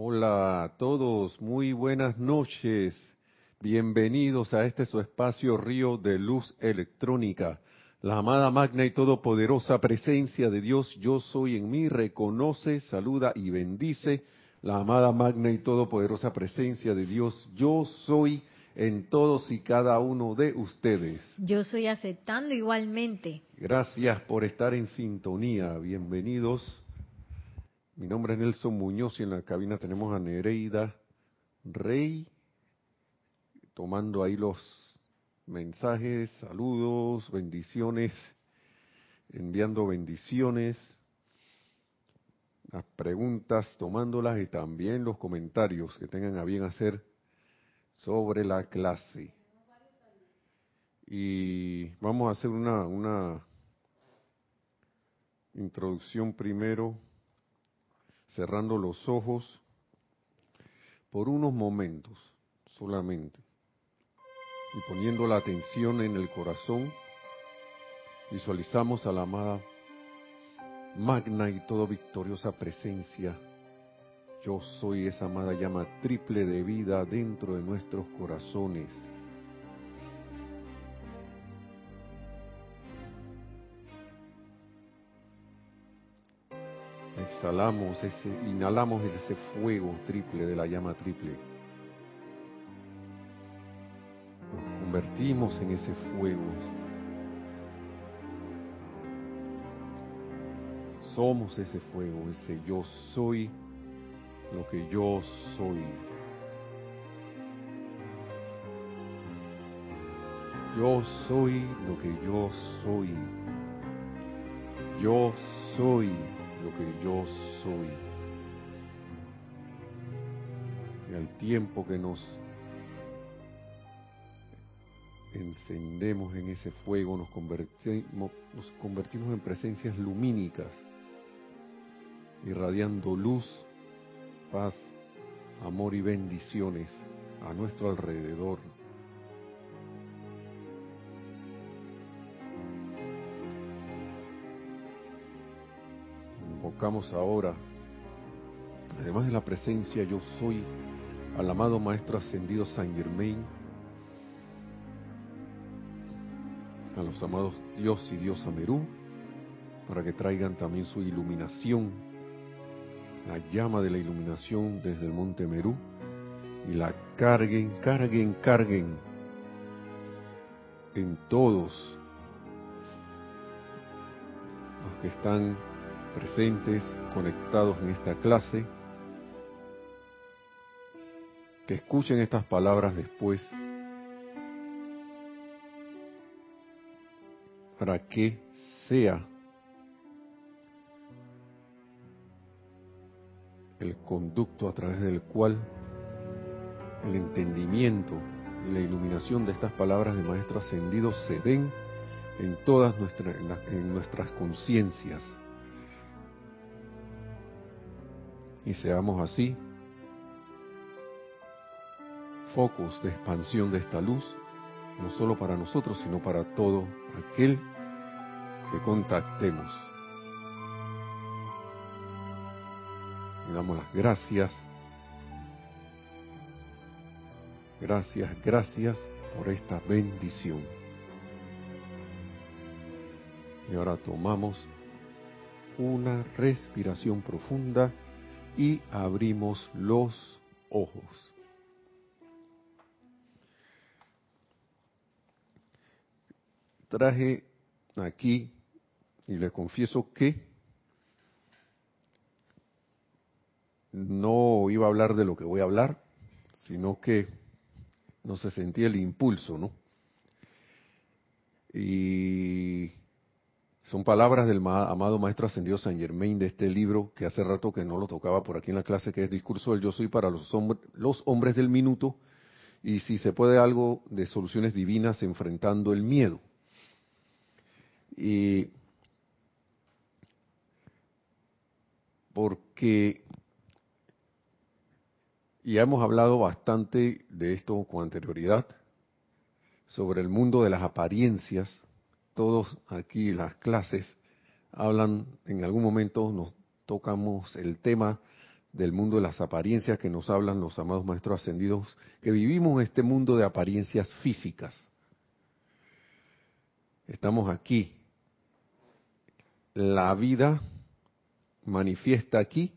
Hola a todos, muy buenas noches. Bienvenidos a este su espacio Río de Luz Electrónica. La amada magna y todopoderosa presencia de Dios, yo soy en mí, reconoce, saluda y bendice. La amada magna y todopoderosa presencia de Dios, yo soy en todos y cada uno de ustedes. Yo soy aceptando igualmente. Gracias por estar en sintonía. Bienvenidos mi nombre es Nelson Muñoz y en la cabina tenemos a Nereida Rey, tomando ahí los mensajes, saludos, bendiciones, enviando bendiciones, las preguntas, tomándolas y también los comentarios que tengan a bien hacer sobre la clase. Y vamos a hacer una, una introducción primero cerrando los ojos por unos momentos solamente y poniendo la atención en el corazón, visualizamos a la amada magna y todo victoriosa presencia. Yo soy esa amada llama triple de vida dentro de nuestros corazones exhalamos ese, inhalamos ese fuego triple de la llama triple. Nos convertimos en ese fuego. Somos ese fuego, ese yo soy lo que yo soy. Yo soy lo que yo soy. Yo soy lo que yo soy. Y al tiempo que nos encendemos en ese fuego, nos convertimos, nos convertimos en presencias lumínicas, irradiando luz, paz, amor y bendiciones a nuestro alrededor. Invocamos ahora, además de la presencia yo soy, al amado Maestro Ascendido San Germain, a los amados Dios y Dios Amerú, para que traigan también su iluminación, la llama de la iluminación desde el monte Merú, y la carguen, carguen, carguen en todos los que están presentes, conectados en esta clase, que escuchen estas palabras después para que sea el conducto a través del cual el entendimiento y la iluminación de estas palabras de Maestro Ascendido se den en todas nuestras, en nuestras conciencias, y seamos así focos de expansión de esta luz, no solo para nosotros, sino para todo aquel que contactemos. Le damos las gracias, gracias, gracias por esta bendición. Y ahora tomamos una respiración profunda y abrimos los ojos. Traje aquí y le confieso que no iba a hablar de lo que voy a hablar, sino que no se sentía el impulso, ¿no? Y son palabras del amado Maestro Ascendido San Germain de este libro que hace rato que no lo tocaba por aquí en la clase, que es Discurso del Yo Soy para los, los hombres del minuto, y si se puede algo de soluciones divinas enfrentando el miedo. Y porque ya hemos hablado bastante de esto con anterioridad, sobre el mundo de las apariencias, todos aquí las clases hablan, en algún momento nos tocamos el tema del mundo de las apariencias que nos hablan los amados maestros ascendidos, que vivimos este mundo de apariencias físicas. Estamos aquí. La vida manifiesta aquí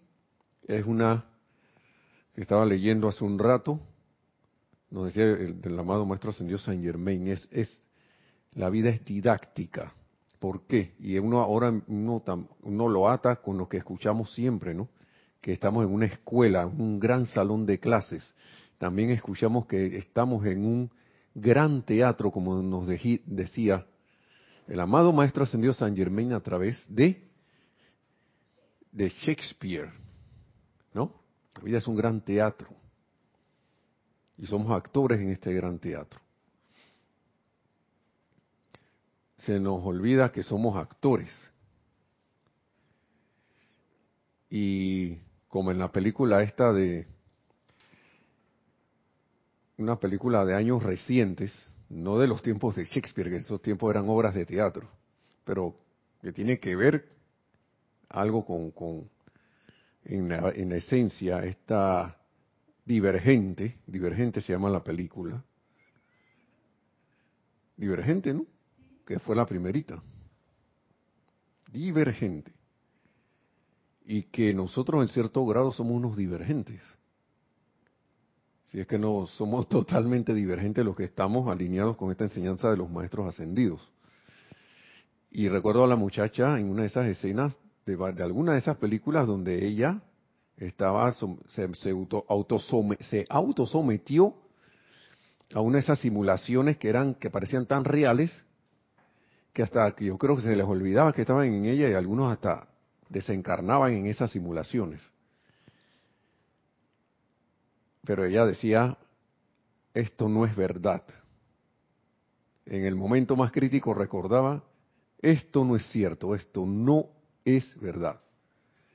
es una que estaba leyendo hace un rato, nos decía el, amado maestro ascendido San Germain, es, es la vida es didáctica. ¿Por qué? Y uno ahora uno, uno lo ata con lo que escuchamos siempre, ¿no? Que estamos en una escuela, un gran salón de clases. También escuchamos que estamos en un gran teatro, como nos decía el amado maestro ascendido San Germain a través de de Shakespeare, ¿no? La vida es un gran teatro y somos actores en este gran teatro. Se nos olvida que somos actores. Y como en la película esta de una película de años recientes, no de los tiempos de Shakespeare, que esos tiempos eran obras de teatro, pero que tiene que ver algo con, con en, la, en la esencia, esta divergente, divergente se llama la película, divergente, ¿no? Que fue la primerita, divergente, y que nosotros en cierto grado somos unos divergentes. Si es que no somos totalmente divergentes los que estamos alineados con esta enseñanza de los maestros ascendidos. Y recuerdo a la muchacha en una de esas escenas de, de alguna de esas películas donde ella estaba se, se, auto, se autosometió a una de esas simulaciones que eran que parecían tan reales que hasta yo creo que se les olvidaba que estaban en ella y algunos hasta desencarnaban en esas simulaciones. Pero ella decía, esto no es verdad. En el momento más crítico recordaba, esto no es cierto, esto no es verdad.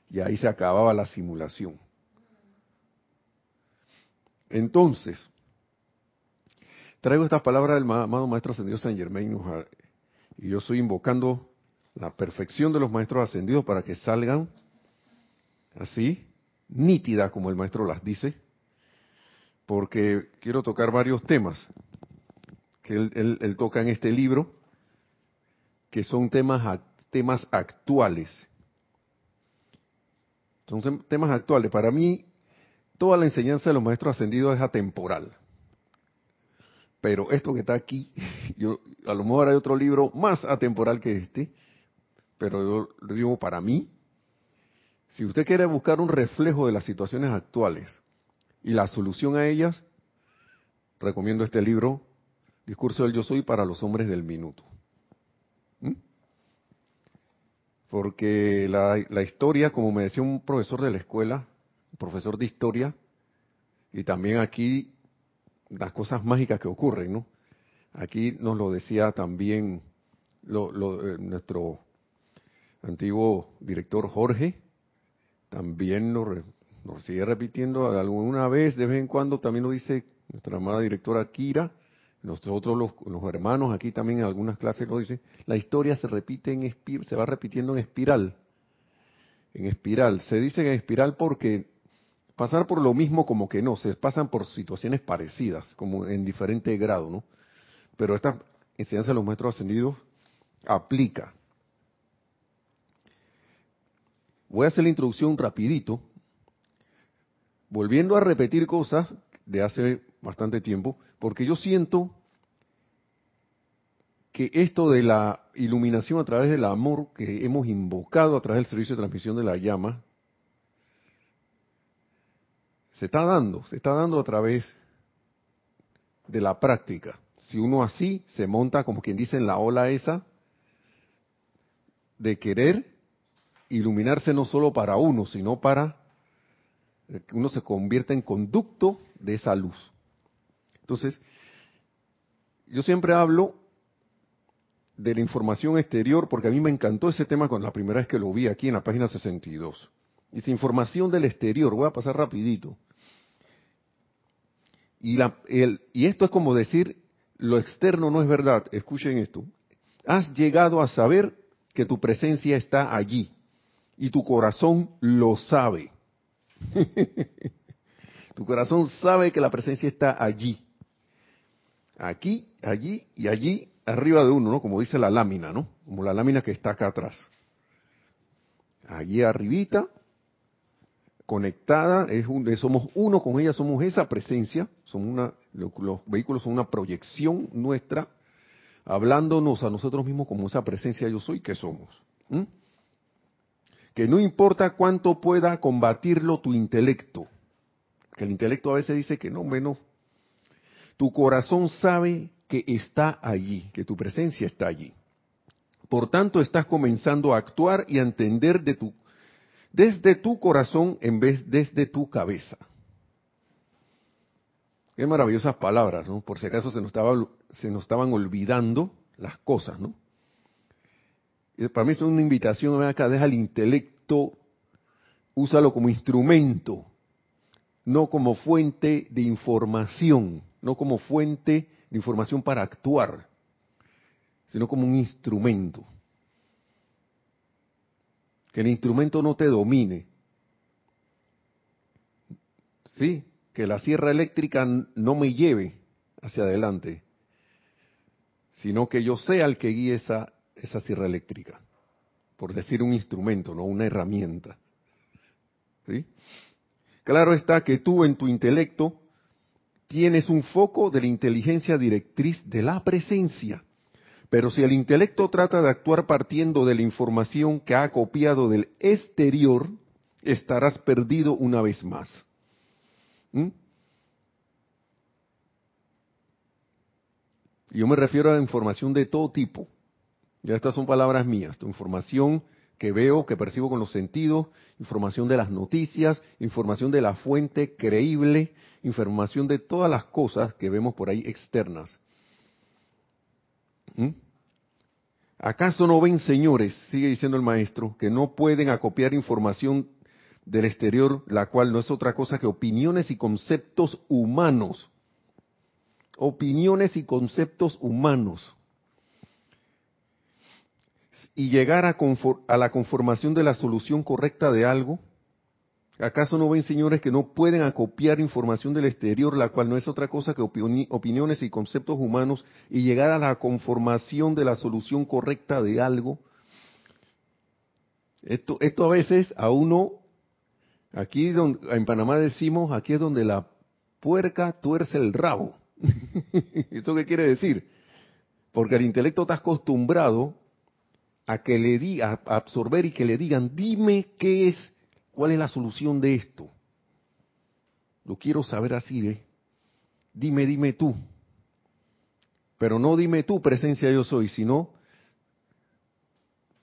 Y ahí se acababa la simulación. Entonces, traigo estas palabras del amado Maestro Ascendido San Germain y yo estoy invocando la perfección de los Maestros Ascendidos para que salgan así, nítidas como el Maestro las dice, porque quiero tocar varios temas que él, toca en este libro, que son temas, temas actuales son temas actuales. Para mí, toda la enseñanza de los maestros ascendidos es atemporal. Pero esto que está aquí, yo, a lo mejor hay otro libro más atemporal que este, pero yo lo digo para mí, si usted quiere buscar un reflejo de las situaciones actuales y la solución a ellas, recomiendo este libro, Discurso del Yo Soy para los Hombres del Minuto. ¿Mm? porque la, historia, como me decía un profesor de la escuela, profesor de historia, y también aquí las cosas mágicas que ocurren, ¿no? Aquí nos lo decía también eh, nuestro antiguo director Jorge, también nos, nos sigue repitiendo alguna vez, de vez en cuando, también lo dice nuestra amada directora Kira, nosotros los, hermanos aquí también en algunas clases lo dicen, la historia se repite en se va repitiendo en espiral. En espiral. Se dice en espiral porque pasar por lo mismo como que no, se pasan por situaciones parecidas, como en diferente grado, ¿no? Pero esta enseñanza de los maestros ascendidos aplica. Voy a hacer la introducción rapidito, volviendo a repetir cosas de hace bastante tiempo, porque yo siento que esto de la iluminación a través del amor que hemos invocado a través del servicio de transmisión de la llama, se está dando, se está dando a través de la práctica. Si uno así se monta, como quien dice, en la ola esa, de querer iluminarse no solo para uno, sino para que uno se convierta en conducto de esa luz. Entonces, yo siempre hablo de la información exterior, porque a mí me encantó ese tema con la primera vez que lo vi aquí en la página 62. Dice información del exterior, voy a pasar rapidito. Y, esto es como decir, lo externo no es verdad. Escuchen esto. Has llegado a saber que tu presencia está allí y tu corazón lo sabe. tu corazón sabe que la presencia está allí. Aquí, allí y allí, arriba de uno, ¿no? Como dice la lámina, ¿no? Como la lámina que está acá atrás. Allí arribita, conectada, somos uno con ella, somos esa presencia, somos los, vehículos son una proyección nuestra, hablándonos a nosotros mismos como esa presencia yo soy que somos. Que no importa cuánto pueda combatirlo tu intelecto, que el intelecto a veces dice que no, menos, tu corazón sabe que está allí, que tu presencia está allí. Por tanto, estás comenzando a actuar y a entender de tu desde tu corazón en vez desde tu cabeza. Qué maravillosas palabras, ¿no? Por si acaso se nos, estaban olvidando las cosas, ¿no? Y para mí es una invitación, ven acá, deja el intelecto, úsalo como instrumento, no como fuente de información, no como fuente de información para actuar, sino como un instrumento que el instrumento no te domine. ¿Sí? Que la sierra eléctrica no me lleve hacia adelante, sino que yo sea el que guíe esa, esa sierra eléctrica. Por decir un instrumento, no una herramienta. ¿Sí? Claro está que tú en tu intelecto tienes un foco de la inteligencia directriz de la presencia. Pero si el intelecto trata de actuar partiendo de la información que ha copiado del exterior, estarás perdido una vez más. ¿Mm? Yo me refiero a información de todo tipo. Ya estas son palabras mías. Información que veo, que percibo con los sentidos, información de las noticias, información de la fuente creíble, información de todas las cosas que vemos por ahí externas. ¿Mm? ¿Acaso no ven, señores, sigue diciendo el maestro, que no pueden acopiar información del exterior, la cual no es otra cosa que opiniones y conceptos humanos? Opiniones y conceptos humanos. Y llegar a, a la conformación de la solución correcta de algo, ¿Acaso no ven, señores, que no pueden acopiar información del exterior, la cual no es otra cosa que opiniones y conceptos humanos, y llegar a la conformación de la solución correcta de algo? Esto, esto a veces a uno, aquí donde, en Panamá decimos, aquí es donde la puerca tuerce el rabo. ¿Eso qué quiere decir? Porque el intelecto está acostumbrado a que le diga, a absorber y que le digan, dime qué es ¿Cuál es la solución de esto? Lo quiero saber así, ¿eh? Dime, dime tú. Pero no dime tú, presencia yo soy, sino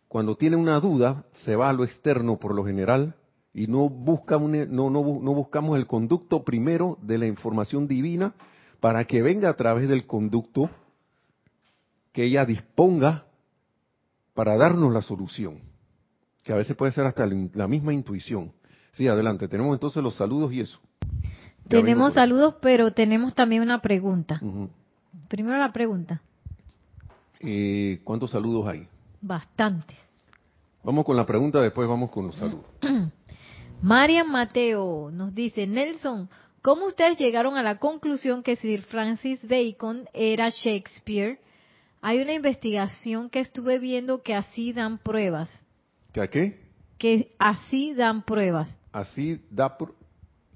cuando tiene una duda, se va a lo externo por lo general y no, busca no, no, no buscamos el conducto primero de la información divina para que venga a través del conducto que ella disponga para darnos la solución que a veces puede ser hasta la misma intuición. Sí, adelante, tenemos entonces los saludos y eso. tenemos saludos, pero tenemos también una pregunta. Primero la pregunta. Eh, ¿Cuántos saludos hay? Bastantes. Vamos con la pregunta, después vamos con los saludos. Marian Mateo nos dice, Nelson, ¿cómo ustedes llegaron a la conclusión que Sir Francis Bacon era Shakespeare? Hay una investigación que estuve viendo que así dan pruebas. ¿Que a qué? Que así dan pruebas. Así da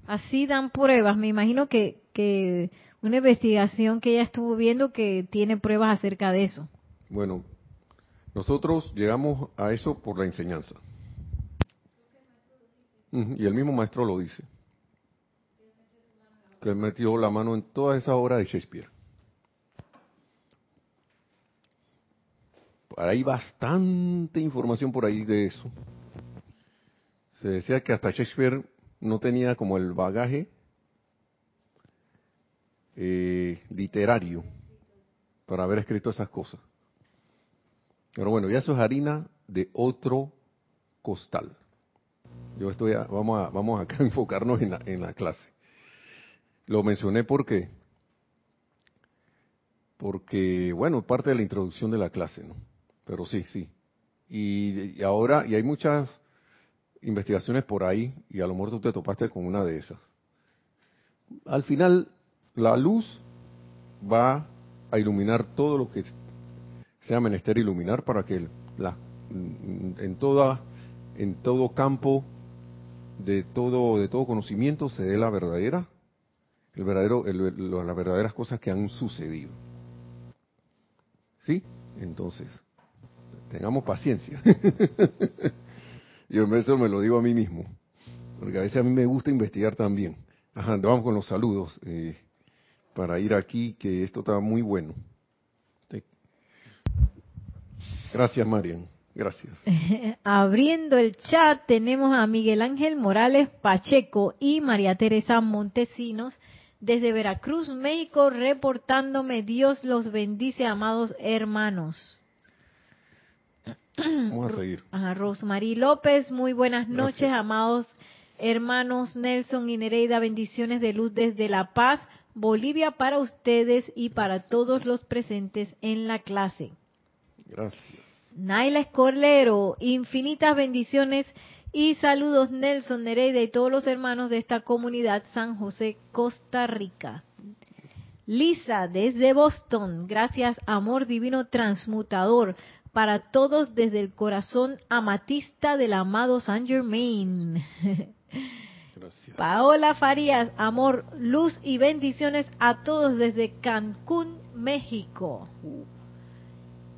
Así dan pruebas. Me imagino que, que una investigación que ella estuvo viendo que tiene pruebas acerca de eso. Bueno, nosotros llegamos a eso por la enseñanza. Y el mismo maestro lo dice. Que metió la mano en toda esa obra de Shakespeare. Hay bastante información por ahí de eso. Se decía que hasta Shakespeare no tenía como el bagaje eh, literario para haber escrito esas cosas. Pero bueno, ya eso es harina de otro costal. Yo estoy, vamos a, vamos a enfocarnos en la, en la clase. Lo mencioné porque, porque, bueno, parte de la introducción de la clase, ¿no? Pero sí, sí. Y, ahora, y hay muchas, investigaciones por ahí y a lo mejor tú te topaste con una de esas. Al final, la luz va a iluminar todo lo que sea menester iluminar para que la, en toda en todo campo de todo de todo conocimiento se dé la verdadera el verdadero las verdaderas cosas que han sucedido sí entonces tengamos paciencia. Yo eso me lo digo a mí mismo porque a veces a mí me gusta investigar también. Ajá, vamos con los saludos eh, para ir aquí que esto está muy bueno. Gracias Marian. Gracias. Abriendo el chat tenemos a Miguel Ángel Morales Pacheco y María Teresa Montesinos desde Veracruz, México, reportándome Dios los bendice, amados hermanos. Vamos a seguir. A Rosmarie López, muy buenas noches, amados hermanos Nelson y Nereida, bendiciones de luz desde La Paz, Bolivia para ustedes y para todos los presentes en la clase. Gracias. Naila Escorlero, infinitas bendiciones y saludos Nelson Nereida y todos los hermanos de esta comunidad San José, Costa Rica. Lisa desde Boston, gracias amor divino transmutador para todos desde el corazón amatista del amado San Germain. Gracias. Paola Farías, amor, luz y bendiciones a todos desde Cancún, México.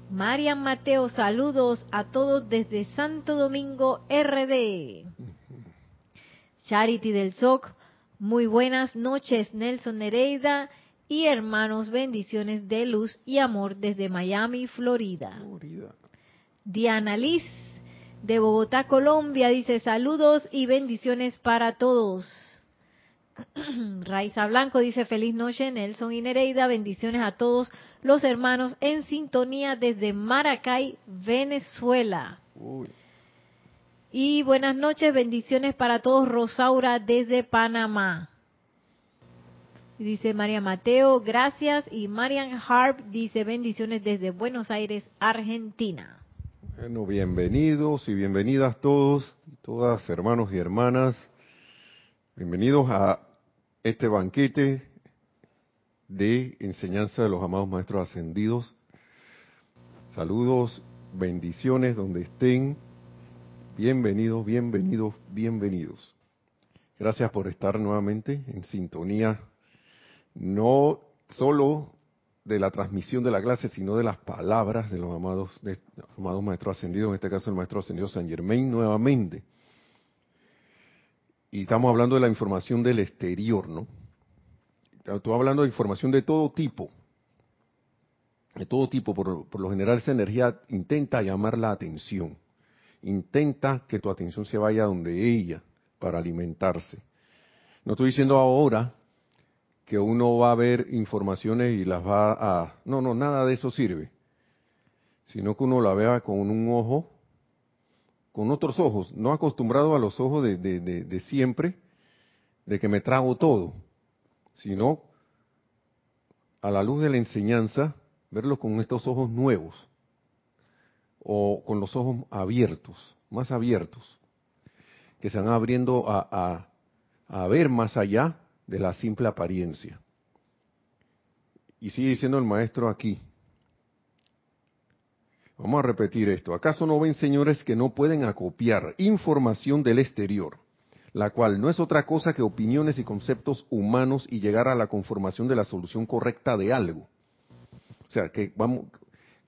Marian Mateo, saludos a todos desde Santo Domingo RD. Charity del SOC, muy buenas noches, Nelson Nereida y hermanos, bendiciones de luz y amor desde Miami, Florida. Florida. Diana Liz, de Bogotá, Colombia, dice saludos y bendiciones para todos. Raiza Blanco dice feliz noche, Nelson y Nereida, bendiciones a todos los hermanos en sintonía desde Maracay, Venezuela. Y buenas noches, bendiciones para todos, Rosaura desde Panamá. Dice María Mateo, gracias. Y Marian Harp dice bendiciones desde Buenos Aires, Argentina. Bueno, bienvenidos y bienvenidas todos, todas hermanos y hermanas. Bienvenidos a este banquete de enseñanza de los amados maestros ascendidos. Saludos, bendiciones donde estén. Bienvenidos, bienvenidos, bienvenidos. Gracias por estar nuevamente en sintonía, no solo de la transmisión de la clase, sino de las palabras de los amados, de amados maestros ascendidos, en este caso el maestro ascendido San Germain nuevamente. Y estamos hablando de la información del exterior, ¿no? Estoy hablando de información de todo tipo. De todo tipo, por, por lo general esa energía intenta llamar la atención. Intenta que tu atención se vaya donde ella para alimentarse. No estoy diciendo ahora que uno va a ver informaciones y las va a... No, no, nada de eso sirve. Sino que uno la vea con un ojo, con otros ojos, no acostumbrado a los ojos de, de, de siempre, de que me trago todo sino a la luz de la enseñanza, verlo con estos ojos nuevos o con los ojos abiertos, más abiertos, que se van abriendo a, a, ver más allá de la simple apariencia. Y sigue diciendo el maestro aquí, Vamos a repetir esto. ¿Acaso no ven, señores, que no pueden acopiar información del exterior la cual no es otra cosa que opiniones y conceptos humanos y llegar a la conformación de la solución correcta de algo. O sea, que vamos,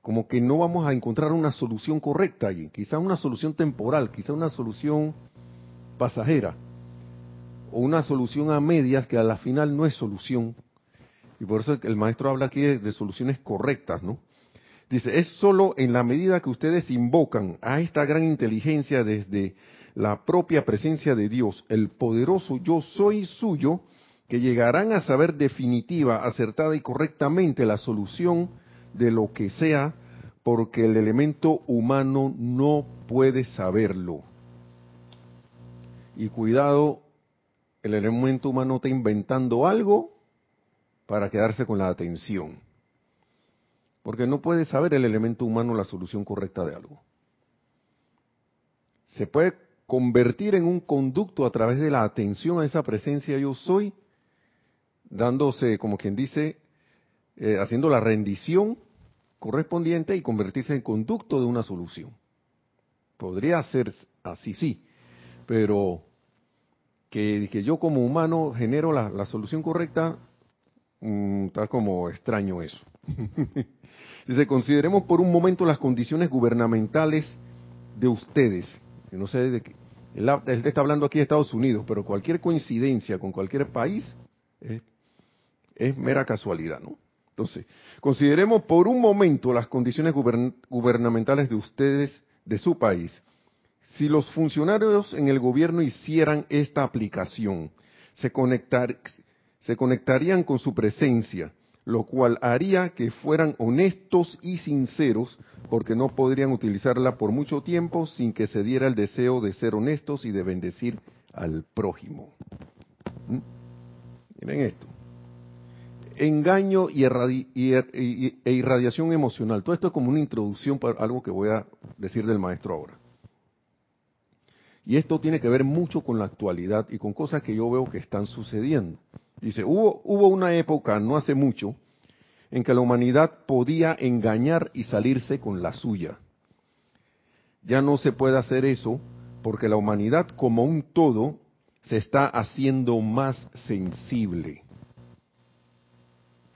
como que no vamos a encontrar una solución correcta allí, quizá una solución temporal, quizá una solución pasajera, o una solución a medias que a la final no es solución. Y por eso el maestro habla aquí de, de soluciones correctas, ¿no? Dice, es solo en la medida que ustedes invocan a esta gran inteligencia desde la propia presencia de Dios, el poderoso yo soy suyo, que llegarán a saber definitiva, acertada y correctamente la solución de lo que sea, porque el elemento humano no puede saberlo. Y cuidado, el elemento humano está inventando algo para quedarse con la atención. Porque no puede saber el elemento humano la solución correcta de algo. Se puede convertir en un conducto a través de la atención a esa presencia yo soy, dándose, como quien dice, eh, haciendo la rendición correspondiente y convertirse en conducto de una solución. Podría ser así, sí, pero que, yo como humano genero la, solución correcta, mm, está como extraño eso. Dice, consideremos por un momento las condiciones gubernamentales de ustedes. no sé de qué. Él, está hablando aquí de Estados Unidos, pero cualquier coincidencia con cualquier país es mera casualidad, ¿no? Entonces, consideremos por un momento las condiciones gubernamentales de ustedes, de su país. Si los funcionarios en el gobierno hicieran esta aplicación, se, conectar, se conectarían con su presencia, lo cual haría que fueran honestos y sinceros, porque no podrían utilizarla por mucho tiempo sin que se diera el deseo de ser honestos y de bendecir al prójimo. ¿Mm? Miren esto engaño y, e irradiación emocional. Todo esto es como una introducción para algo que voy a decir del maestro ahora. Y esto tiene que ver mucho con la actualidad y con cosas que yo veo que están sucediendo. Dice, hubo, hubo una época, no hace mucho, en que la humanidad podía engañar y salirse con la suya. Ya no se puede hacer eso porque la humanidad como un todo se está haciendo más sensible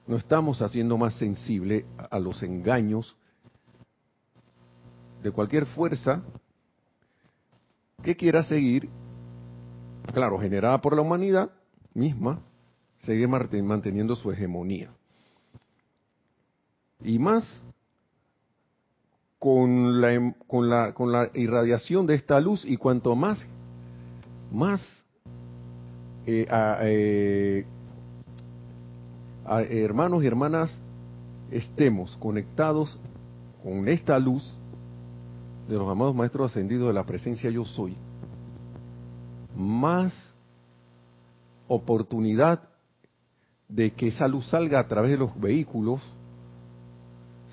no estamos haciendo más sensible a los engaños de cualquier fuerza que quiera seguir, claro, generada por la humanidad misma, seguir manteniendo su hegemonía. Y más con la, em, con la, con la irradiación de esta luz y cuanto más, más eh, eh, hermanos y hermanas, estemos conectados con esta luz de los amados maestros ascendidos de la presencia yo soy, más oportunidad de que esa luz salga a través de los vehículos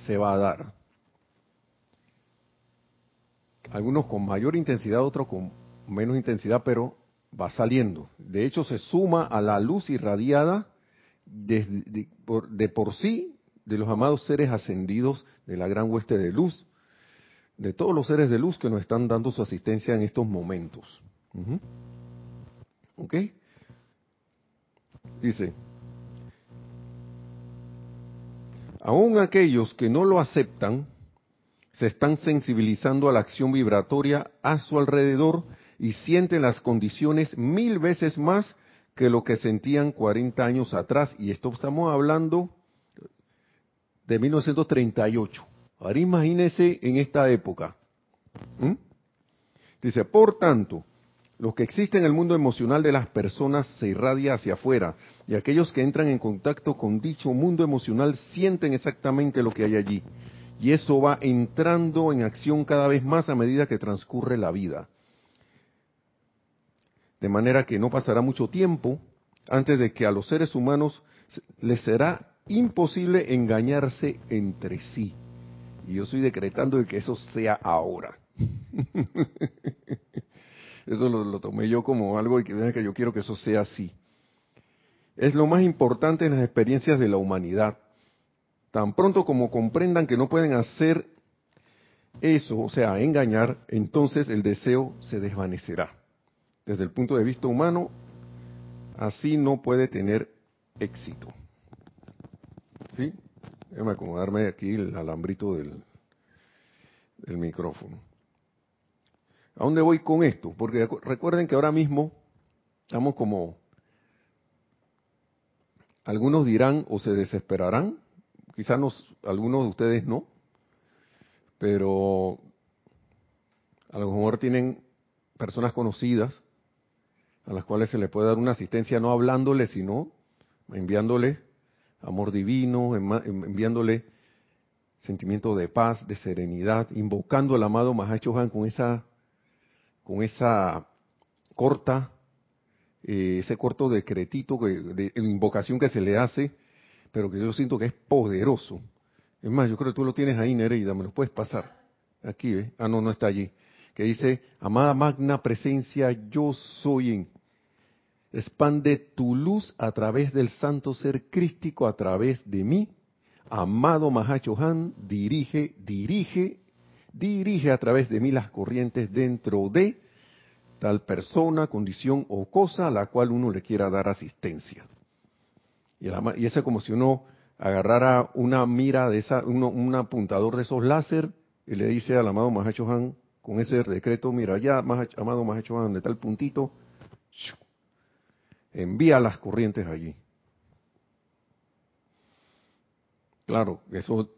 se va a dar. Algunos con mayor intensidad, otros con menos intensidad, pero va saliendo. De hecho, se suma a la luz irradiada de, por, de por sí de los amados seres ascendidos de la gran hueste de luz, de todos los seres de luz que nos están dando su asistencia en estos momentos. ¿Ok? Dice, aún aquellos que no lo aceptan, se están sensibilizando a la acción vibratoria a su alrededor y sienten las condiciones mil veces más que lo que sentían 40 años atrás. Y esto estamos hablando de 1938. Ahora imagínense en esta época. Dice, por tanto, lo que existe en el mundo emocional de las personas se irradia hacia afuera y aquellos que entran en contacto con dicho mundo emocional sienten exactamente lo que hay allí. Y eso va entrando en acción cada vez más a medida que transcurre la vida. De manera que no pasará mucho tiempo antes de que a los seres humanos les será imposible engañarse entre sí. Y yo estoy decretando de que eso sea ahora. eso lo, tomé yo como algo y que, que yo quiero que eso sea así. Es lo más importante en las experiencias de la humanidad. Tan pronto como comprendan que no pueden hacer eso, o sea, engañar, entonces el deseo se desvanecerá desde el punto de vista humano, así no puede tener éxito. ¿Sí? Déjame acomodarme aquí el alambrito del, del micrófono. ¿A dónde voy con esto? Porque recuerden que ahora mismo estamos como, algunos dirán o se desesperarán, quizás algunos de ustedes no, pero a lo mejor tienen personas conocidas a las cuales se le puede dar una asistencia no hablándole, sino enviándole amor divino, enviándole sentimiento de paz, de serenidad, invocando al amado Mahacho Han con esa, con esa corta, eh, ese corto decretito de, invocación que se le hace, pero que yo siento que es poderoso. Es más, yo creo que tú lo tienes ahí, Nereida, me lo puedes pasar. Aquí, ¿eh? Ah, no, no está allí. que dice, amada magna presencia, yo soy en. Expande tu luz a través del santo ser crístico a través de mí. Amado Mahachohan, dirige, dirige, dirige a través de mí las corrientes dentro de tal persona, condición o cosa a la cual uno le quiera dar asistencia. Y, y eso es como si uno agarrara una mira de esa, un apuntador de esos láser y le dice al amado Mahacho Han, con ese decreto, mira, ya, amado Mahacho Han, donde está el puntito, envía las corrientes allí. Claro, eso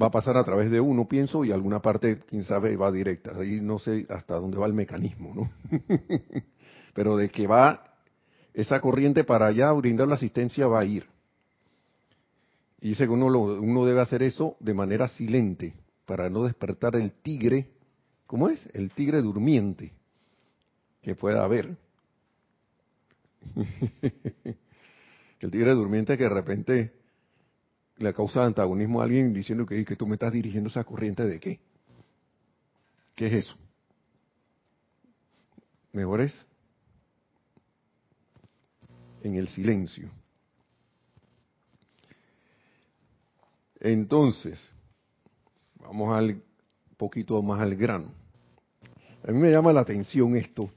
va a pasar a través de uno, pienso, y alguna parte, quién sabe, va directa. Ahí no sé hasta dónde va el mecanismo, ¿no? Pero de que va esa corriente para allá, brindar la asistencia, va a ir. Y dice que uno, uno debe hacer eso de manera silente, para no despertar el tigre, ¿cómo es? El tigre durmiente que pueda haber. el tigre durmiente que de repente le causa antagonismo a alguien diciendo que, que tú me estás dirigiendo esa corriente de qué. ¿Qué es eso? Mejor es en el silencio. Entonces, vamos al poquito más al grano. A mí me llama la atención esto.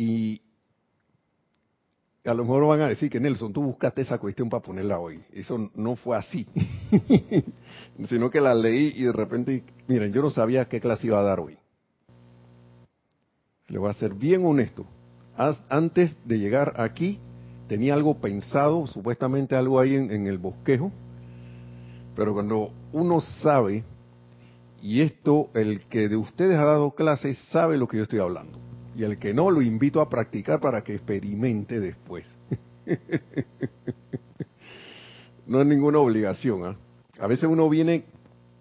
Y a lo mejor van a decir que Nelson, tú buscaste esa cuestión para ponerla hoy. Eso no fue así. Sino que la leí y de repente, miren, yo no sabía qué clase iba a dar hoy. Le voy a ser bien honesto. Antes de llegar aquí, tenía algo pensado, supuestamente algo ahí en, el bosquejo, pero cuando uno sabe, y esto el que de ustedes ha dado clases sabe lo que yo estoy hablando, y el que no lo invito a practicar para que experimente después. no es ninguna obligación. ¿ah? A veces uno viene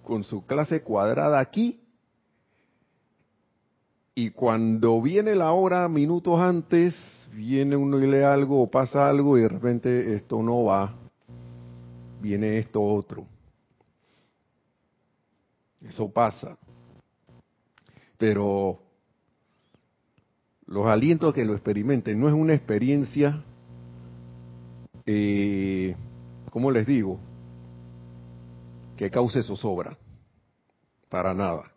con su clase cuadrada aquí y cuando viene la hora, minutos antes, viene uno y lee algo o pasa algo y de repente esto no va, viene esto otro. Eso pasa. Pero los alientos que lo experimenten no es una experiencia, eh, ¿cómo les digo? Que cause zozobra. Para nada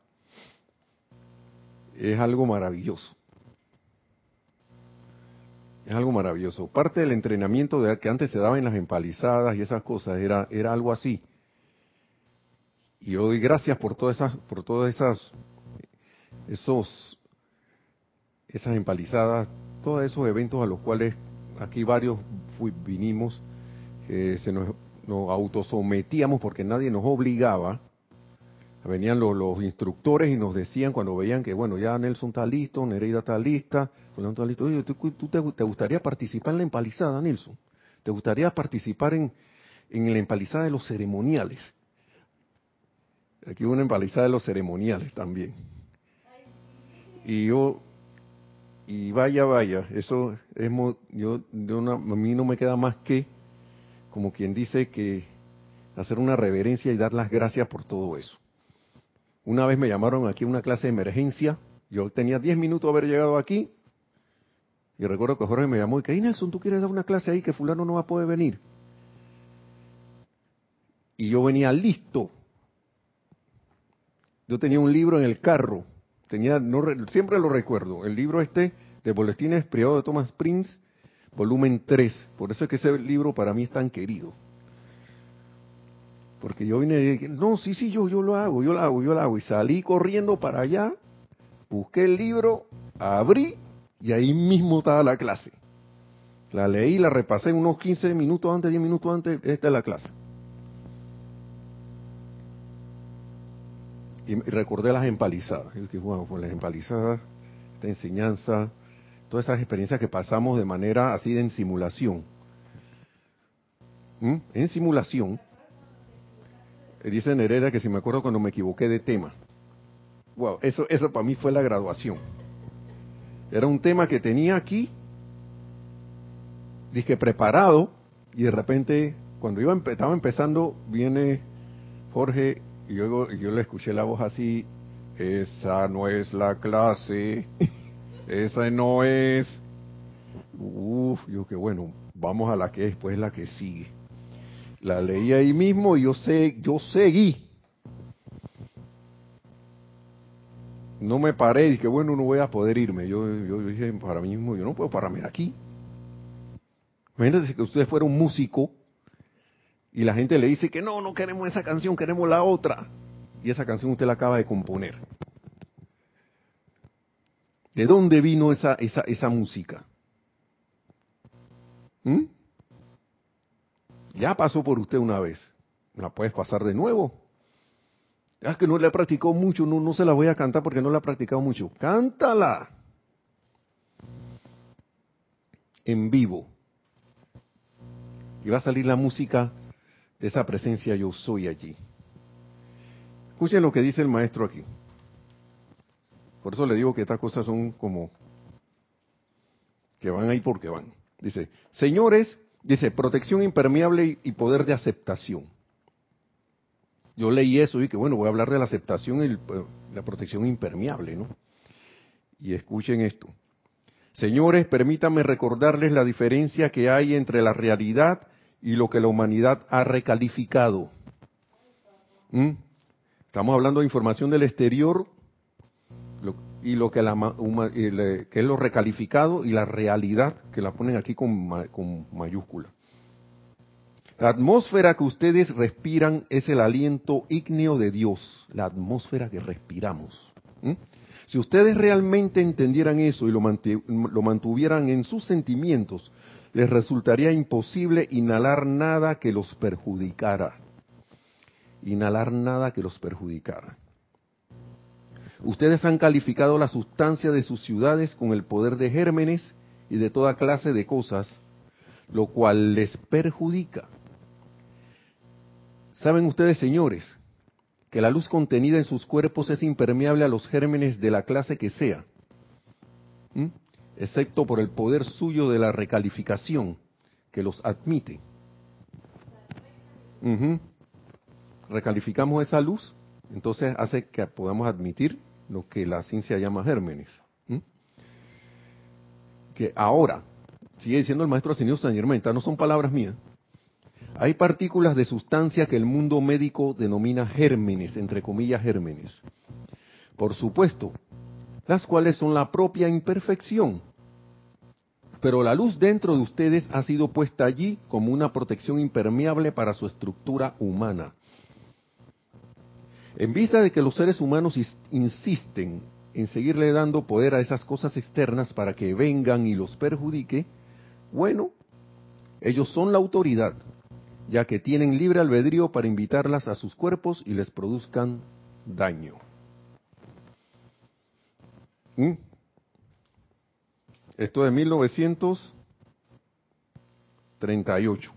es algo maravilloso. Es algo maravilloso. Parte del entrenamiento de, que antes se daba en las empalizadas y esas cosas era, era algo así. Y yo doy gracias por todas esas, por todas esas, esos, esas empalizadas, todos esos eventos a los cuales aquí varios vinimos, se nos, nos autosometíamos porque nadie nos obligaba venían los, instructores y nos decían cuando veían que, bueno, ya Nelson está listo, Nereida está lista, Fulano está listo, oye, ¿tú, te, gustaría participar en la empalizada, Nelson? ¿Te gustaría participar en, en la empalizada de los ceremoniales? Aquí hubo una empalizada de los ceremoniales también. Y yo, y vaya, vaya, eso es, yo, a mí no me queda más que, como quien dice, que hacer una reverencia y dar las gracias por todo eso. Una vez me llamaron aquí a una clase de emergencia. Yo tenía 10 minutos de haber llegado aquí. Y recuerdo que Jorge me llamó y que, Nelson, ¿tú quieres dar una clase ahí que fulano no va a poder venir? Y yo venía listo. Yo tenía un libro en el carro. Tenía, no, siempre lo recuerdo, el libro este de Boletines Privado de Thomas Prince, volumen 3. Por eso es que ese libro para mí es tan querido. Porque yo vine y dije, no, sí, sí, yo, yo lo hago, yo lo hago, yo lo hago. Y salí corriendo para allá, busqué el libro, abrí y ahí mismo estaba la clase. La leí, la repasé unos 15 minutos antes, 10 minutos antes, esta es la clase. Y recordé las empalizadas. Y bueno, pues las empalizadas, esta enseñanza, todas esas experiencias que pasamos de manera así de en simulación. ¿Mm? En simulación Dice Nereda que si me acuerdo cuando me equivoqué de tema. Wow, eso, eso para mí fue la graduación. Era un tema que tenía aquí, dije preparado, y de repente, cuando iba estaba empezando, viene Jorge, y yo, yo le escuché la voz así, esa no es la clase, esa no es. Uf, yo que bueno, vamos a la que después la que sigue. La leí ahí mismo y yo sé, yo seguí. No me paré y que bueno, no voy a poder irme. Yo, yo dije para mí mismo, yo no puedo pararme aquí. Imagínense que usted fuera un músico y la gente le dice que no, no queremos esa canción, queremos la otra. Y esa canción usted la acaba de componer. ¿De dónde vino esa, esa, esa música? ¿Mm? Ya pasó por usted una vez. ¿La puedes pasar de nuevo? Es que no le he practicado mucho, no, no se la voy a cantar porque no la he practicado mucho. Cántala. En vivo. Y va a salir la música esa presencia yo soy allí. Escuchen lo que dice el maestro aquí. Por eso le digo que estas cosas son como que van ahí porque van. Dice, señores, dice, protección impermeable y poder de aceptación. Yo leí eso y que bueno, voy a hablar de la aceptación y la protección impermeable, ¿no? Y escuchen esto. Señores, permítanme recordarles la diferencia que hay entre la realidad y lo que la humanidad ha recalificado. ¿Mm? Estamos hablando de información del exterior y lo que, la, que es lo recalificado y la realidad que la ponen aquí con, con mayúscula. La atmósfera que ustedes respiran es el aliento ígneo de Dios, la atmósfera que respiramos. Si ustedes realmente entendieran eso y lo, lo mantuvieran en sus sentimientos, les resultaría imposible inhalar nada que los perjudicara. Inhalar nada que los perjudicara. Ustedes han calificado la sustancia de sus ciudades con el poder de gérmenes y de toda clase de cosas, lo cual les perjudica. ¿Saben ustedes, señores, que la luz contenida en sus cuerpos es impermeable a los gérmenes de la clase que sea? ¿Mm? Excepto por el poder suyo de la recalificación, que los admite. Recalificamos esa luz, entonces hace que podamos admitir lo que la ciencia llama gérmenes. Que ahora, sigue diciendo el maestro Ascendido San Germán, no son palabras mías, hay partículas de sustancia que el mundo médico denomina gérmenes, entre comillas gérmenes. Por supuesto, las cuales son la propia imperfección. Pero la luz dentro de ustedes ha sido puesta allí como una protección impermeable para su estructura humana. En vista de que los seres humanos insisten en seguirle dando poder a esas cosas externas para que vengan y los perjudique, bueno, ellos son la autoridad, ya que tienen libre albedrío para invitarlas a sus cuerpos y les produzcan daño. ¿Mm? Esto de 1938.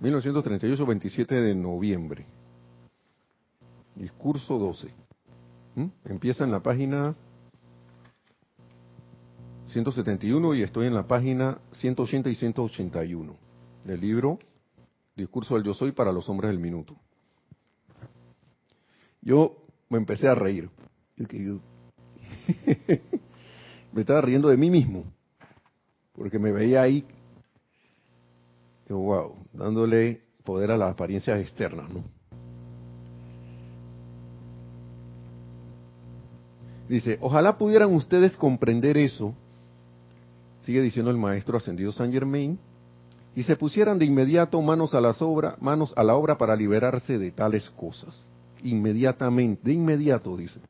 1938, 27 de noviembre. Discurso 12. ¿Mm? Empieza en la página 171 y estoy en la página 180 y 181 del libro Discurso del Yo Soy para los Hombres del Minuto. Yo me empecé a reír. me estaba riendo de mí mismo, porque me veía ahí wow, dándole poder a las apariencias externas, ¿no? Dice, ojalá pudieran ustedes comprender eso, sigue diciendo el maestro ascendido San Germain, y se pusieran de inmediato manos a las obras, manos a la obra para liberarse de tales cosas. Inmediatamente, de inmediato, dice.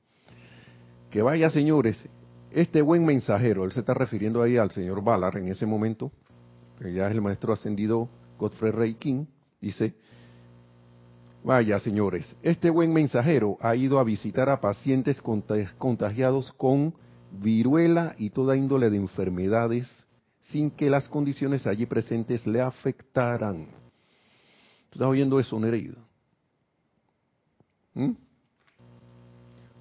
Que vaya, señores, este buen mensajero, él se está refiriendo ahí al señor Ballard en ese momento, que ya es el maestro ascendido Godfrey Rey King, dice, vaya señores, este buen mensajero ha ido a visitar a pacientes contagiados con viruela y toda índole de enfermedades sin que las condiciones allí presentes le afectaran. ¿Tú estás oyendo eso, Nereida? ¿Mm?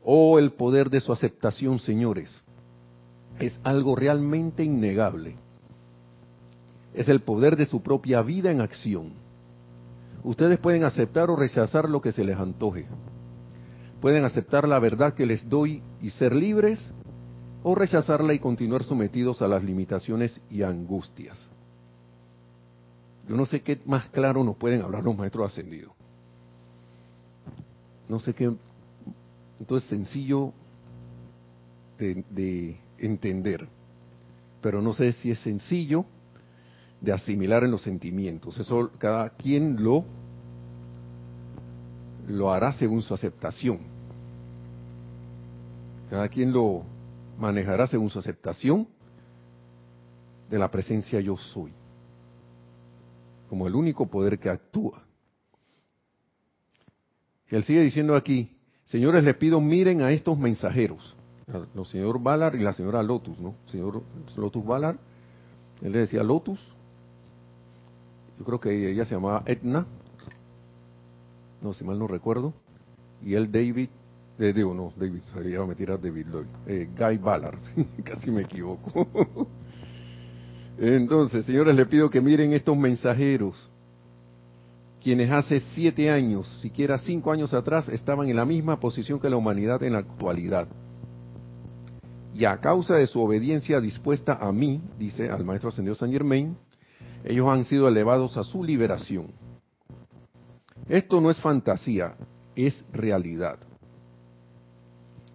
Oh, el poder de su aceptación, señores, es algo realmente innegable es el poder de su propia vida en acción. Ustedes pueden aceptar o rechazar lo que se les antoje. Pueden aceptar la verdad que les doy y ser libres o rechazarla y continuar sometidos a las limitaciones y angustias. Yo no sé qué más claro nos pueden hablar los maestros ascendidos. No sé qué. Entonces, sencillo de, de entender. Pero no sé si es sencillo de asimilar en los sentimientos. Eso cada quien lo, lo hará según su aceptación. Cada quien lo manejará según su aceptación de la presencia yo soy como el único poder que actúa. Él sigue diciendo aquí, señores, les pido miren a estos mensajeros, los señor Valar y la señora Lotus, ¿no? Señor Lotus Valar, él le decía Lotus, yo creo que ella se llamaba Etna, no, si mal no recuerdo, y él David, eh, digo, no, David, iba a meter a David Lloyd, eh, Guy Ballard, casi me equivoco. Entonces, señores, le pido que miren estos mensajeros, quienes hace siete años, siquiera cinco años atrás, estaban en la misma posición que la humanidad en la actualidad. Y a causa de su obediencia dispuesta a mí, dice al maestro ascendido San Germain, ellos han sido elevados a su liberación. Esto no es fantasía, es realidad.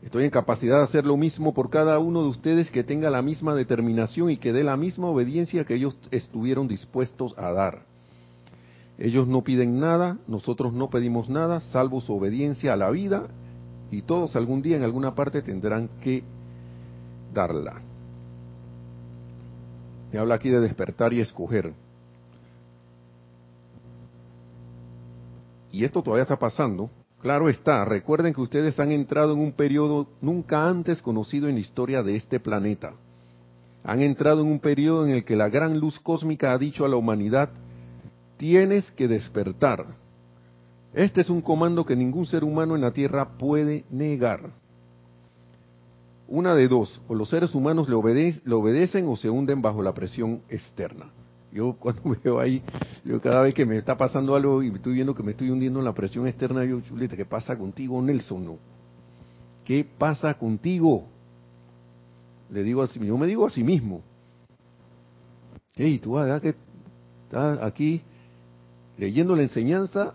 Estoy en capacidad de hacer lo mismo por cada uno de ustedes que tenga la misma determinación y que dé la misma obediencia que ellos estuvieron dispuestos a dar. Ellos no piden nada, nosotros no pedimos nada, salvo su obediencia a la vida, y todos algún día en alguna parte tendrán que darla. Me habla aquí de despertar y escoger. Y esto todavía está pasando, Claro está, recuerden que ustedes han entrado en un periodo nunca antes conocido en la historia de este planeta. Han entrado en un periodo en el que la gran luz cósmica ha dicho a la humanidad, tienes que despertar. Este es un comando que ningún ser humano en la Tierra puede negar. Una de dos, o los seres humanos le, obedecen o se hunden bajo la presión externa. Yo cuando veo ahí, yo cada vez que me está pasando algo y estoy viendo que me estoy hundiendo en la presión externa, yo, chuleta, ¿qué pasa contigo, Nelson? No. ¿Qué pasa contigo? Le digo así, yo me digo a sí mismo. Hey, tú vas que estás aquí leyendo la enseñanza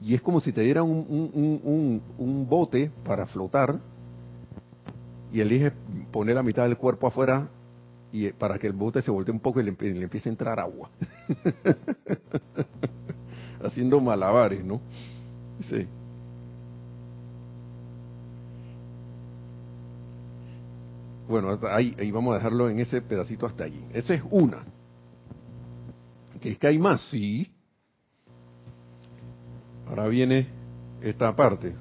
y es como si te dieran un, un, bote para flotar y eliges poner la mitad del cuerpo afuera y eh, para que el bote se voltee un poco y le, empiece a entrar agua. Haciendo malabares, ¿no? Sí. Bueno, ahí, ahí vamos a dejarlo en ese pedacito hasta allí. Esa es una. ¿Que es que hay más? Sí. Ahora viene esta parte.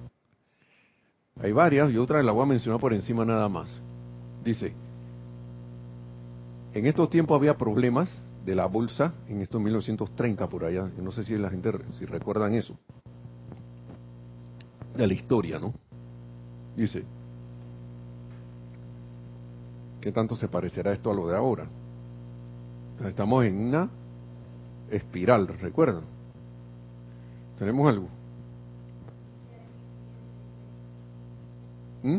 Hay varias y otra la voy a mencionar por encima nada más. Dice, en estos tiempos había problemas de la bolsa, en estos 1930 por allá, no sé si la gente, si recuerdan eso, de la historia, ¿no? Dice, ¿qué tanto se parecerá esto a lo de ahora? Estamos en una espiral, ¿recuerdan? ¿Tenemos algo? ¿Mm?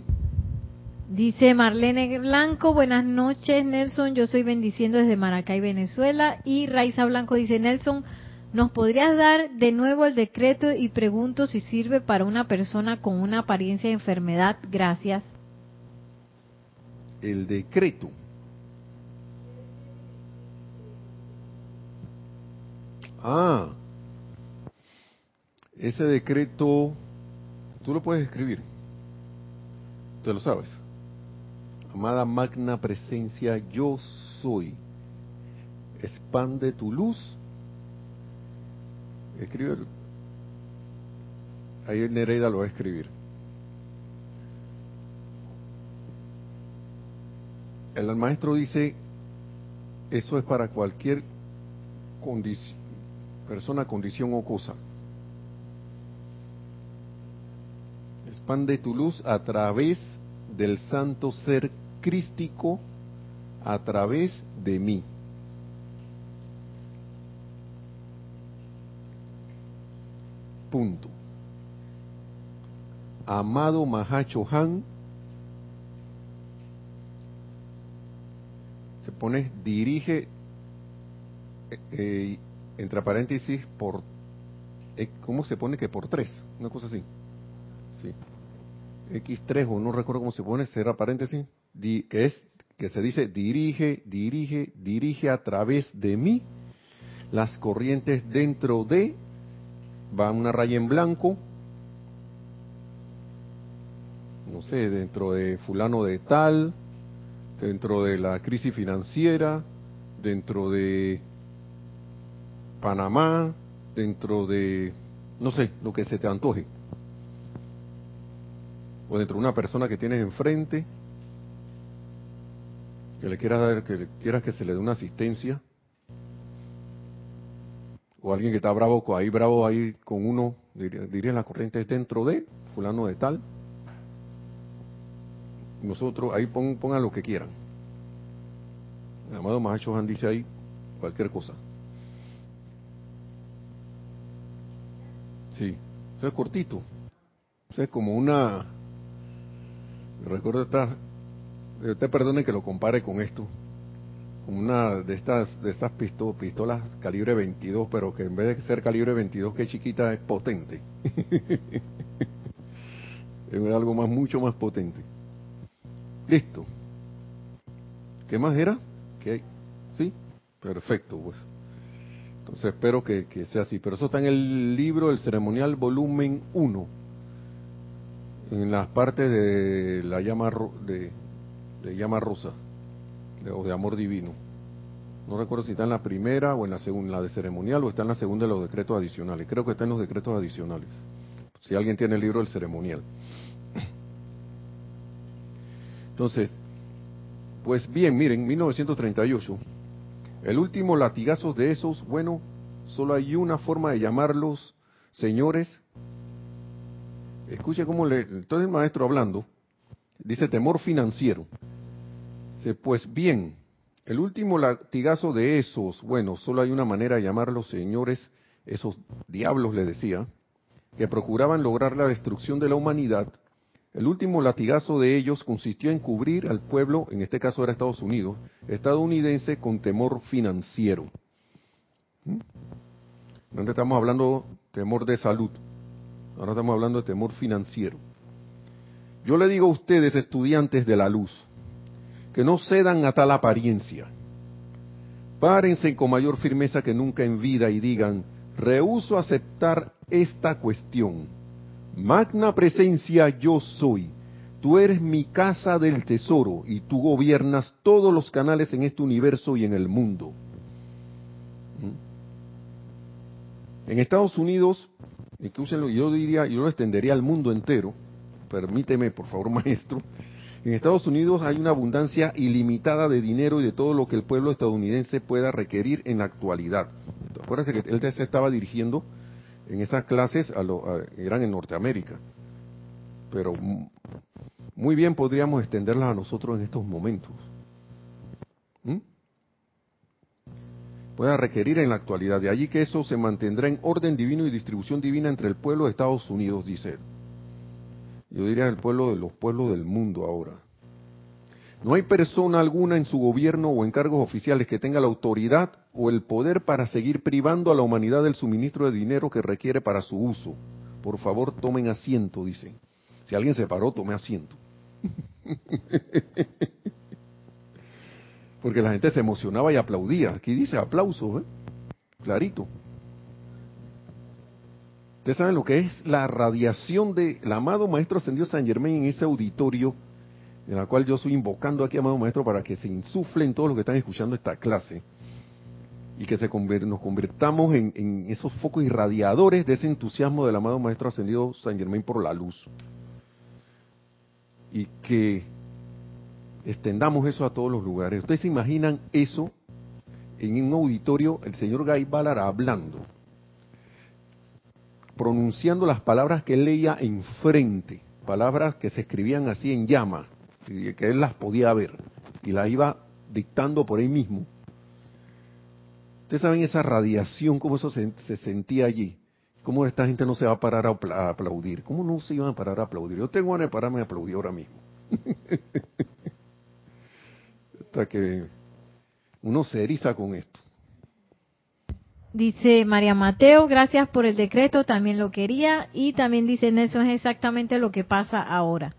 Dice Marlene Blanco, buenas noches Nelson, yo soy bendiciendo desde Maracay, Venezuela. Y Raiza Blanco dice, Nelson, ¿nos podrías dar de nuevo el decreto y pregunto si sirve para una persona con una apariencia de enfermedad? Gracias. El decreto. Ah, ese decreto, tú lo puedes escribir. ¿Tú lo sabes? amada magna presencia, yo soy. Expande tu luz. Escribe. Ahí el Nereida lo va a escribir. El maestro dice, eso es para cualquier condición, persona, condición o cosa. Expande tu luz a través del santo ser crístico a través de mí. Punto. Amado Mahacho Han, se pone dirige eh, eh, entre paréntesis por eh, ¿cómo se pone que por tres? Una cosa así. Sí. X3 o no recuerdo cómo se pone, cierra paréntesis, que es que se dice dirige, dirige, dirige a través de mí las corrientes dentro de va una raya en blanco no sé, dentro de fulano de tal, dentro de la crisis financiera, dentro de Panamá, dentro de, no sé, lo que se te antoje. O dentro de una persona que tienes enfrente, que le quieras dar, que quieras que se le dé una asistencia. O alguien que está bravo, ahí bravo ahí con uno, diría, la corriente dentro de fulano de tal. Nosotros, ahí pongan lo que quieran. El amado Mahacho Han dice ahí cualquier cosa. Sí, eso es cortito. Es como una... Recuerdo esta... Usted perdone que lo compare con esto. Como una de estas de estas pistolas calibre 22, pero que en vez de ser calibre 22, que chiquita, es potente. es algo más, mucho más potente. Listo. ¿Qué más era? ¿Qué? ¿Sí? Perfecto, pues. Entonces espero que, sea así. Pero eso está en el libro El Ceremonial Volumen 1. En las partes de la llama de, llama rosa. o de amor divino. No recuerdo si está en la primera o en la segunda, la de ceremonial, o está en la segunda de los decretos adicionales. Creo que está en los decretos adicionales. Si alguien tiene el libro del ceremonial. Entonces, pues bien, miren, 1938 el último latigazo de esos, bueno, solo hay una forma de llamarlos señores. Escuche cómo le, entonces el maestro hablando, dice temor financiero. Dice, pues bien, el último latigazo de esos, bueno, solo hay una manera de llamarlos señores, esos diablos le decía, que procuraban lograr la destrucción de la humanidad, el último latigazo de ellos consistió en cubrir al pueblo, en este caso era Estados Unidos, estadounidense con temor financiero. ¿Mm? Antes estamos hablando temor de salud, ahora estamos hablando de temor financiero. Yo le digo a ustedes, estudiantes de la luz, que no cedan a tal apariencia. Párense con mayor firmeza que nunca en vida y digan, rehuso aceptar esta cuestión Magna presencia yo soy. Tú eres mi casa del tesoro y tú gobiernas todos los canales en este universo y en el mundo. ¿Mm? En Estados Unidos, yo diría, yo lo extendería al mundo entero. Permíteme, por favor, maestro. En Estados Unidos hay una abundancia ilimitada de dinero y de todo lo que el pueblo estadounidense pueda requerir en la actualidad. Acuérdense que él se estaba dirigiendo en esas clases a lo, eran en Norteamérica. Pero muy bien podríamos extenderlas a nosotros en estos momentos. ¿Mm? Pueda requerir en la actualidad. De allí que eso se mantendrá en orden divino y distribución divina entre el pueblo de Estados Unidos, dice él. Yo diría el pueblo de los pueblos del mundo ahora. No hay persona alguna en su gobierno o en cargos oficiales que tenga la autoridad o el poder para seguir privando a la humanidad del suministro de dinero que requiere para su uso. Por favor, tomen asiento, dicen. Si alguien se paró, tome asiento. Porque la gente se emocionaba y aplaudía. Aquí dice aplauso, ¿eh? Clarito. Ustedes saben lo que es la radiación del amado Maestro Ascendido San Germán en ese auditorio en la cual yo estoy invocando aquí, amado maestro, para que se insufle en todos los que están escuchando esta clase y que se nos convirtamos en, esos focos irradiadores de ese entusiasmo del amado maestro ascendido San Germain por la luz. Y que extendamos eso a todos los lugares. Ustedes se imaginan eso en un auditorio, el señor Guy Ballard hablando, pronunciando las palabras que él leía enfrente, palabras que se escribían así en llama que él las podía ver y las iba dictando por él mismo. Ustedes saben esa radiación, cómo eso se, sentía allí. ¿Cómo esta gente no se va a parar a, aplaudir? ¿Cómo no se iban a parar a aplaudir? Yo tengo ganas de pararme a aplaudir ahora mismo. Hasta que uno se eriza con esto. Dice María Mateo, gracias por el decreto, también lo quería. Y también dice Nelson, es exactamente lo que pasa ahora.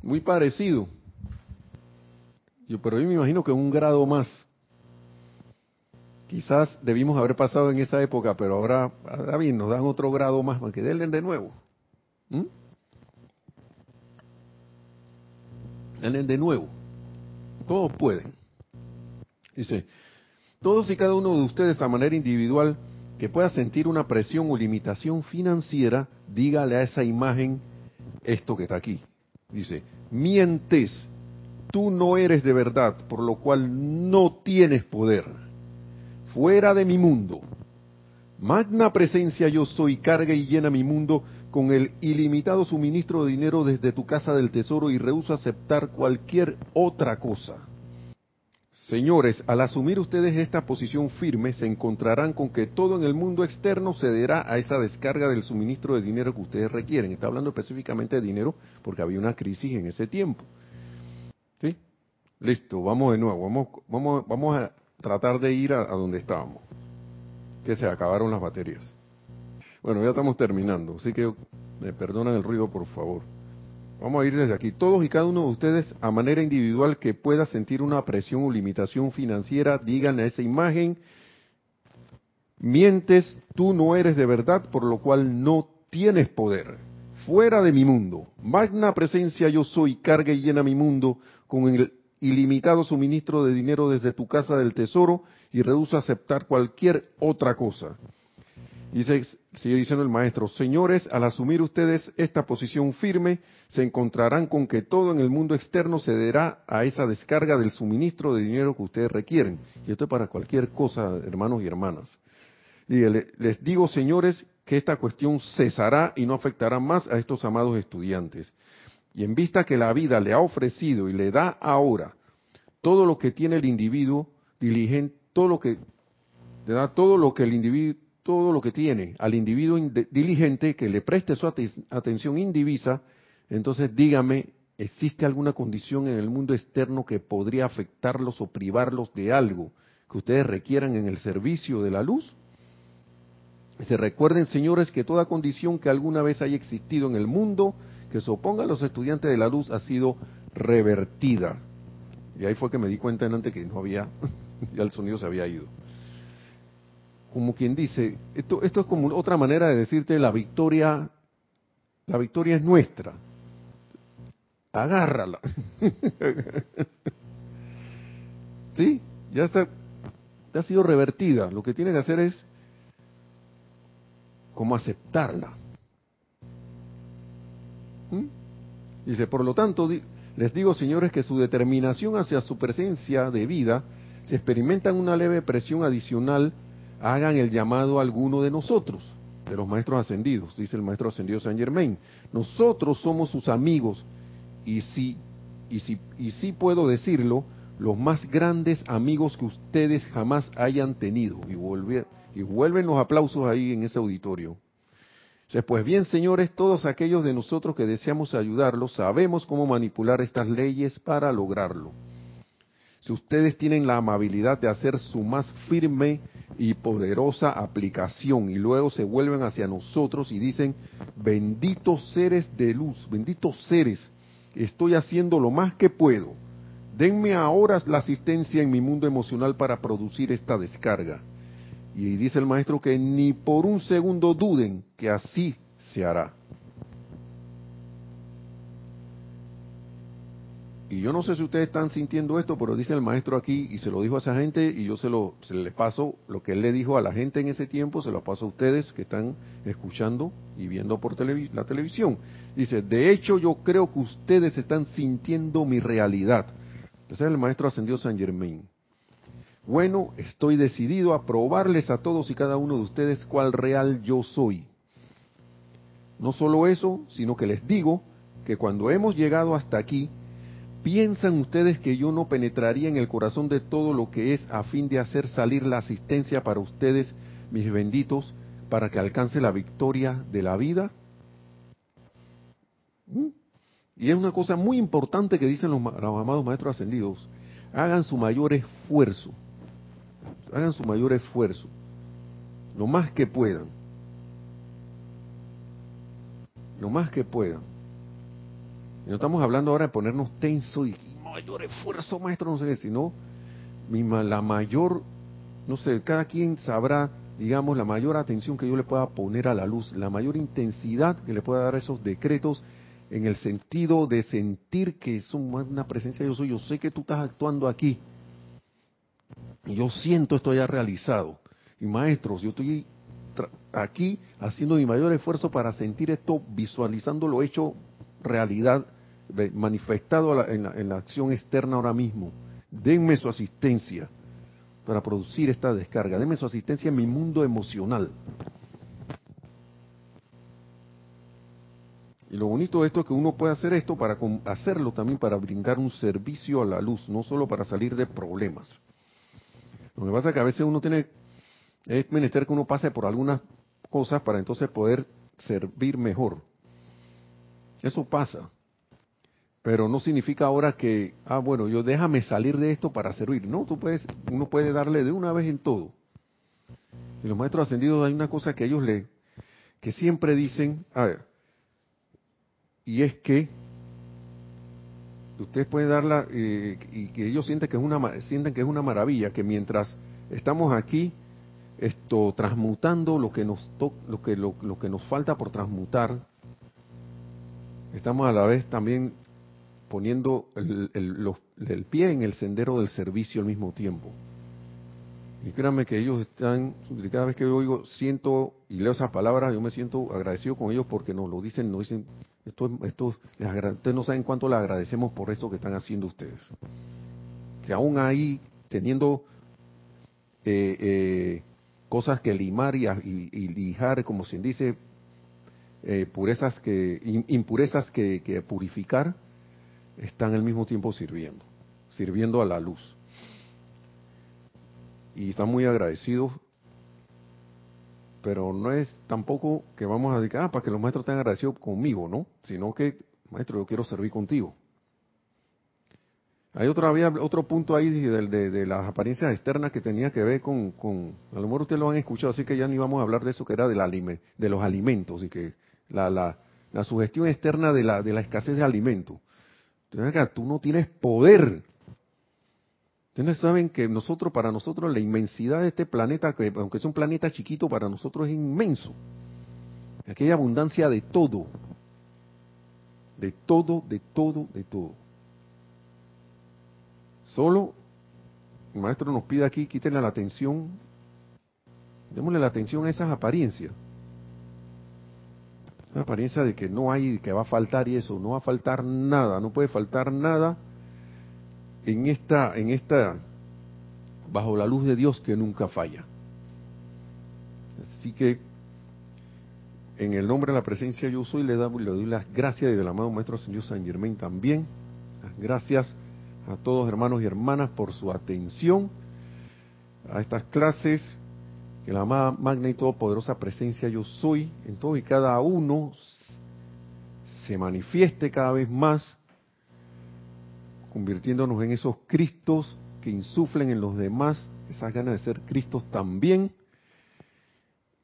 muy parecido. Yo, pero yo me imagino que un grado más. Quizás debimos haber pasado en esa época, pero ahora, ahora bien, nos dan otro grado más, para que denle de nuevo. ¿Mm? Denle de nuevo. Todos pueden. Dice, todos y cada uno de ustedes a manera individual que pueda sentir una presión o limitación financiera, dígale a esa imagen esto que está aquí. Dice, mientes, tú no eres de verdad, por lo cual no tienes poder fuera de mi mundo. Magna presencia yo soy, carga y llena mi mundo con el ilimitado suministro de dinero desde tu casa del tesoro y rehuso aceptar cualquier otra cosa. Señores, al asumir ustedes esta posición firme, se encontrarán con que todo en el mundo externo cederá a esa descarga del suministro de dinero que ustedes requieren. Está hablando específicamente de dinero porque había una crisis en ese tiempo. ¿Sí? Listo, vamos de nuevo. Vamos, vamos, vamos a tratar de ir a, donde estábamos, que se acabaron las baterías. Bueno, ya estamos terminando, así que me perdonan el ruido, por favor. Vamos a ir desde aquí. Todos y cada uno de ustedes, a manera individual que pueda sentir una presión o limitación financiera, digan a esa imagen, mientes, tú no eres de verdad, por lo cual no tienes poder. Fuera de mi mundo, magna presencia yo soy, carga y llena mi mundo con el ilimitado suministro de dinero desde tu casa del tesoro y rehuso aceptar cualquier otra cosa. Dice, sigue diciendo el maestro, señores, al asumir ustedes esta posición firme, se encontrarán con que todo en el mundo externo cederá a esa descarga del suministro de dinero que ustedes requieren. Y esto es para cualquier cosa, hermanos y hermanas. Les digo, señores, que esta cuestión cesará y no afectará más a estos amados estudiantes. Y en vista que la vida le ha ofrecido y le da ahora todo lo que tiene el individuo diligente, todo lo que le da todo lo que el individuo todo lo que tiene al individuo diligente que le preste su atención indivisa, entonces dígame, ¿existe alguna condición en el mundo externo que podría afectarlos o privarlos de algo que ustedes requieran en el servicio de la luz? Se recuerden, señores, que toda condición que alguna vez haya existido en el mundo que se oponga a los estudiantes de la luz ha sido revertida. Y ahí fue que me di cuenta en antes que no había, ya el sonido se había ido. Como quien dice, esto, esto es como otra manera de decirte la victoria, la victoria es nuestra. Agárrala. ¿Sí? Ya está, ha sido revertida. Lo que tiene que hacer es como aceptarla. ¿Mm? Dice, por lo tanto, les digo, señores, que su determinación hacia su presencia de vida, si experimentan una leve presión adicional, hagan el llamado a alguno de nosotros, de los maestros ascendidos, dice el maestro ascendido Saint Germain. Nosotros somos sus amigos y si, y si, y si puedo decirlo, los más grandes amigos que ustedes jamás hayan tenido. Y, y vuelven los aplausos ahí en ese auditorio pues bien, señores, todos aquellos de nosotros que deseamos ayudarlos, sabemos cómo manipular estas leyes para lograrlo. Si ustedes tienen la amabilidad de hacer su más firme y poderosa aplicación y luego se vuelven hacia nosotros y dicen, benditos seres de luz, benditos seres, estoy haciendo lo más que puedo. Denme ahora la asistencia en mi mundo emocional para producir esta descarga. Y dice el maestro que ni por un segundo duden que así se hará. Y yo no sé si ustedes están sintiendo esto, pero dice el maestro aquí, y se lo dijo a esa gente, y yo se lo se les paso, lo que él le dijo a la gente en ese tiempo, se lo paso a ustedes que están escuchando y viendo por la televisión. Dice, de hecho yo creo que ustedes están sintiendo mi realidad. Ese es el maestro ascendió San Germain. Bueno, estoy decidido a probarles a todos y cada uno de ustedes cuál real yo soy. No solo eso, sino que les digo que cuando hemos llegado hasta aquí, ¿piensan ustedes que yo no penetraría en el corazón de todo lo que es a fin de hacer salir la asistencia para ustedes, mis benditos, para que alcance la victoria de la vida. Y es una cosa muy importante que dicen los, los amados maestros ascendidos. Hagan su mayor esfuerzo. Hagan su mayor esfuerzo. Lo más que puedan. Lo más que puedan. No estamos hablando ahora de ponernos tenso y, mayor esfuerzo, maestro, no sé qué, sino la mayor, no sé, cada quien sabrá, digamos, la mayor atención que yo le pueda poner a la luz, la mayor intensidad que le pueda dar a esos decretos en el sentido de sentir que es una presencia yo soy, yo sé que tú estás actuando aquí. Yo siento esto ya realizado. Y maestros, yo estoy aquí haciendo mi mayor esfuerzo para sentir esto, visualizando lo hecho realidad, manifestado en la, en la acción externa ahora mismo. Denme su asistencia para producir esta descarga. Denme su asistencia en mi mundo emocional. Y lo bonito de esto es que uno puede hacer esto para hacerlo también para brindar un servicio a la luz, no solo para salir de problemas. Lo que pasa es que a veces uno tiene, es menester que uno pase por algunas cosas para entonces poder servir mejor. Eso pasa. Pero no significa ahora que, ah, bueno, yo déjame salir de esto para servir. No, tú puedes, uno puede darle de una vez en todo. Y los maestros ascendidos hay una cosa que ellos le, que siempre dicen, a ver, y es que ustedes pueden darla eh, y que ellos sienten que es una sienten que es una maravilla que mientras estamos aquí esto transmutando lo que nos lo que lo, que nos falta por transmutar estamos a la vez también poniendo el, el pie en el sendero del servicio al mismo tiempo y créanme que ellos están, cada vez que oigo, siento y leo esas palabras, yo me siento agradecido con ellos porque nos lo dicen, nos dicen, esto, esto, ustedes no saben cuánto les agradecemos por esto que están haciendo ustedes. Que aún ahí, teniendo eh, eh, cosas que limar y, lijar, como se dice, eh, purezas que, impurezas que purificar, están al mismo tiempo sirviendo, sirviendo a la luz y están muy agradecidos, pero no es tampoco que vamos a decir, ah, para que los maestros estén agradecidos conmigo, ¿no? Sino que, maestro, yo quiero servir contigo. Hay otro, había otro punto ahí de, de, las apariencias externas que tenía que ver con, con, a lo mejor ustedes lo han escuchado, así que ya ni vamos a hablar de eso, que era del de los alimentos, y que la, la, la sugestión externa de la, de la escasez de alimentos. Tú no tienes poder Ustedes saben que nosotros, para nosotros, la inmensidad de este planeta, que aunque es un planeta chiquito, para nosotros es inmenso. Aquella abundancia de todo. De todo, de todo, de todo. Solo el maestro nos pide aquí, quítenle la atención, démosle la atención a esas apariencias. Esa apariencia de que no hay, que va a faltar y eso, no va a faltar nada, no puede faltar nada en esta, en esta, bajo la luz de Dios que nunca falla. Así que, en el nombre de la presencia yo soy, le, le doy las gracias y del amado Maestro Señor San Germain también. Las gracias a todos hermanos y hermanas por su atención a estas clases. Que la magna y todopoderosa presencia yo soy en todo y cada uno se manifieste cada vez más convirtiéndonos en esos Cristos que insuflen en los demás esas ganas de ser Cristos también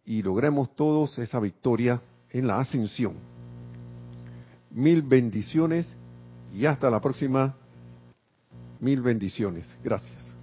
y logremos todos esa victoria en la ascensión. Mil bendiciones y hasta la próxima. Mil bendiciones. Gracias.